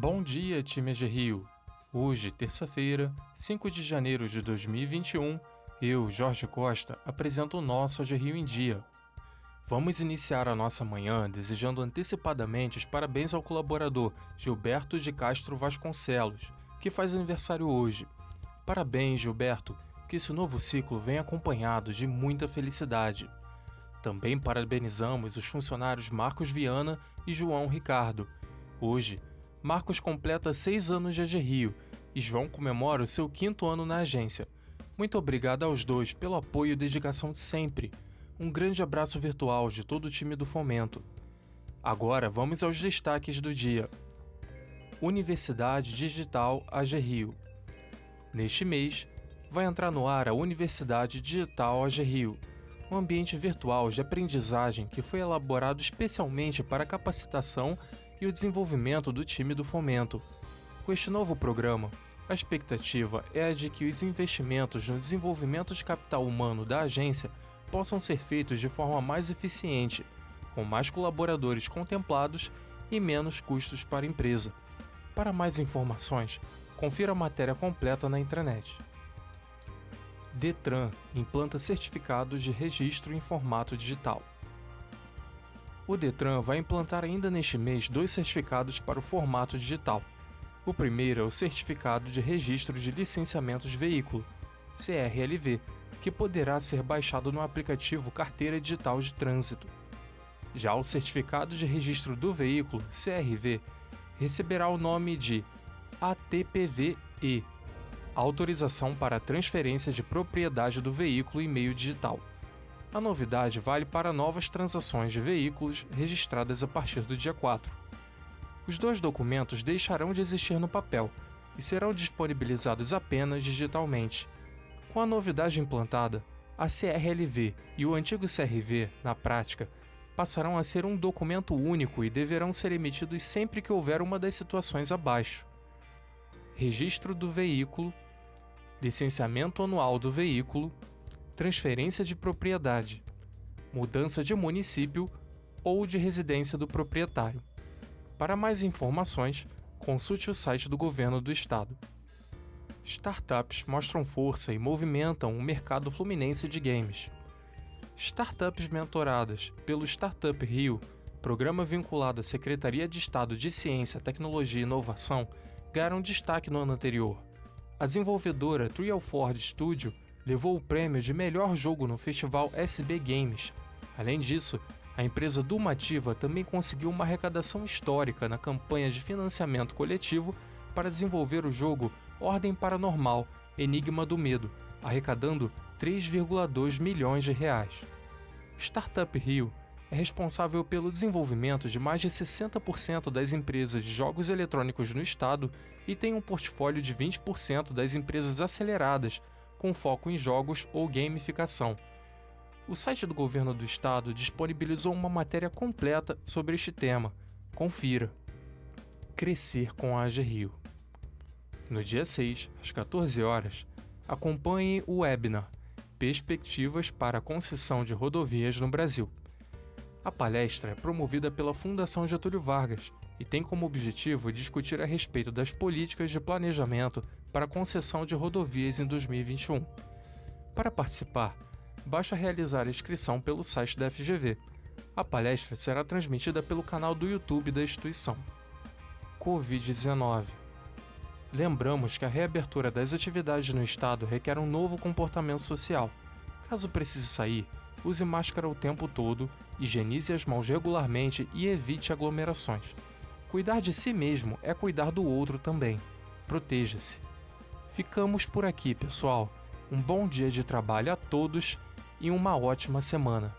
Bom dia, time de Rio! Hoje, terça-feira, 5 de janeiro de 2021, eu, Jorge Costa, apresento o nosso AG Rio em Dia. Vamos iniciar a nossa manhã desejando antecipadamente os parabéns ao colaborador Gilberto de Castro Vasconcelos, que faz aniversário hoje. Parabéns, Gilberto, que esse novo ciclo venha acompanhado de muita felicidade. Também parabenizamos os funcionários Marcos Viana e João Ricardo. Hoje, Marcos completa seis anos de AG Rio e João comemora o seu quinto ano na agência. Muito obrigado aos dois pelo apoio e dedicação de sempre. Um grande abraço virtual de todo o time do Fomento. Agora vamos aos destaques do dia. Universidade Digital AG Rio. Neste mês, vai entrar no ar a Universidade Digital AG Rio, um ambiente virtual de aprendizagem que foi elaborado especialmente para capacitação e o desenvolvimento do time do fomento. Com este novo programa, a expectativa é a de que os investimentos no desenvolvimento de capital humano da agência possam ser feitos de forma mais eficiente, com mais colaboradores contemplados e menos custos para a empresa. Para mais informações, confira a matéria completa na intranet. Detran implanta certificados de registro em formato digital. O Detran vai implantar ainda neste mês dois certificados para o formato digital. O primeiro é o Certificado de Registro de Licenciamento de Veículo, CRLV, que poderá ser baixado no aplicativo Carteira Digital de Trânsito. Já o Certificado de Registro do Veículo, CRV, receberá o nome de ATPV-E Autorização para transferência de propriedade do veículo em meio digital. A novidade vale para novas transações de veículos registradas a partir do dia 4. Os dois documentos deixarão de existir no papel e serão disponibilizados apenas digitalmente. Com a novidade implantada, a CRLV e o antigo CRV, na prática, passarão a ser um documento único e deverão ser emitidos sempre que houver uma das situações abaixo: registro do veículo, licenciamento anual do veículo transferência de propriedade, mudança de município ou de residência do proprietário. Para mais informações, consulte o site do governo do estado. Startups mostram força e movimentam o mercado fluminense de games. Startups mentoradas pelo Startup Rio, programa vinculado à Secretaria de Estado de Ciência, Tecnologia e Inovação, ganharam destaque no ano anterior. A desenvolvedora Trial Ford Studio levou o prêmio de melhor jogo no festival SB Games. Além disso, a empresa Dumativa também conseguiu uma arrecadação histórica na campanha de financiamento coletivo para desenvolver o jogo Ordem Paranormal Enigma do Medo, arrecadando 3,2 milhões de reais. Startup Rio é responsável pelo desenvolvimento de mais de 60% das empresas de jogos eletrônicos no estado e tem um portfólio de 20% das empresas aceleradas com foco em jogos ou gamificação. O site do governo do estado disponibilizou uma matéria completa sobre este tema. Confira. Crescer com a AG Rio. No dia 6, às 14 horas, acompanhe o webinar Perspectivas para a concessão de rodovias no Brasil. A palestra é promovida pela Fundação Getúlio Vargas e tem como objetivo discutir a respeito das políticas de planejamento para concessão de rodovias em 2021. Para participar, basta realizar a inscrição pelo site da FGV. A palestra será transmitida pelo canal do YouTube da instituição. Covid-19 Lembramos que a reabertura das atividades no estado requer um novo comportamento social. Caso precise sair, use máscara o tempo todo, higienize as mãos regularmente e evite aglomerações. Cuidar de si mesmo é cuidar do outro também. Proteja-se. Ficamos por aqui, pessoal. Um bom dia de trabalho a todos e uma ótima semana.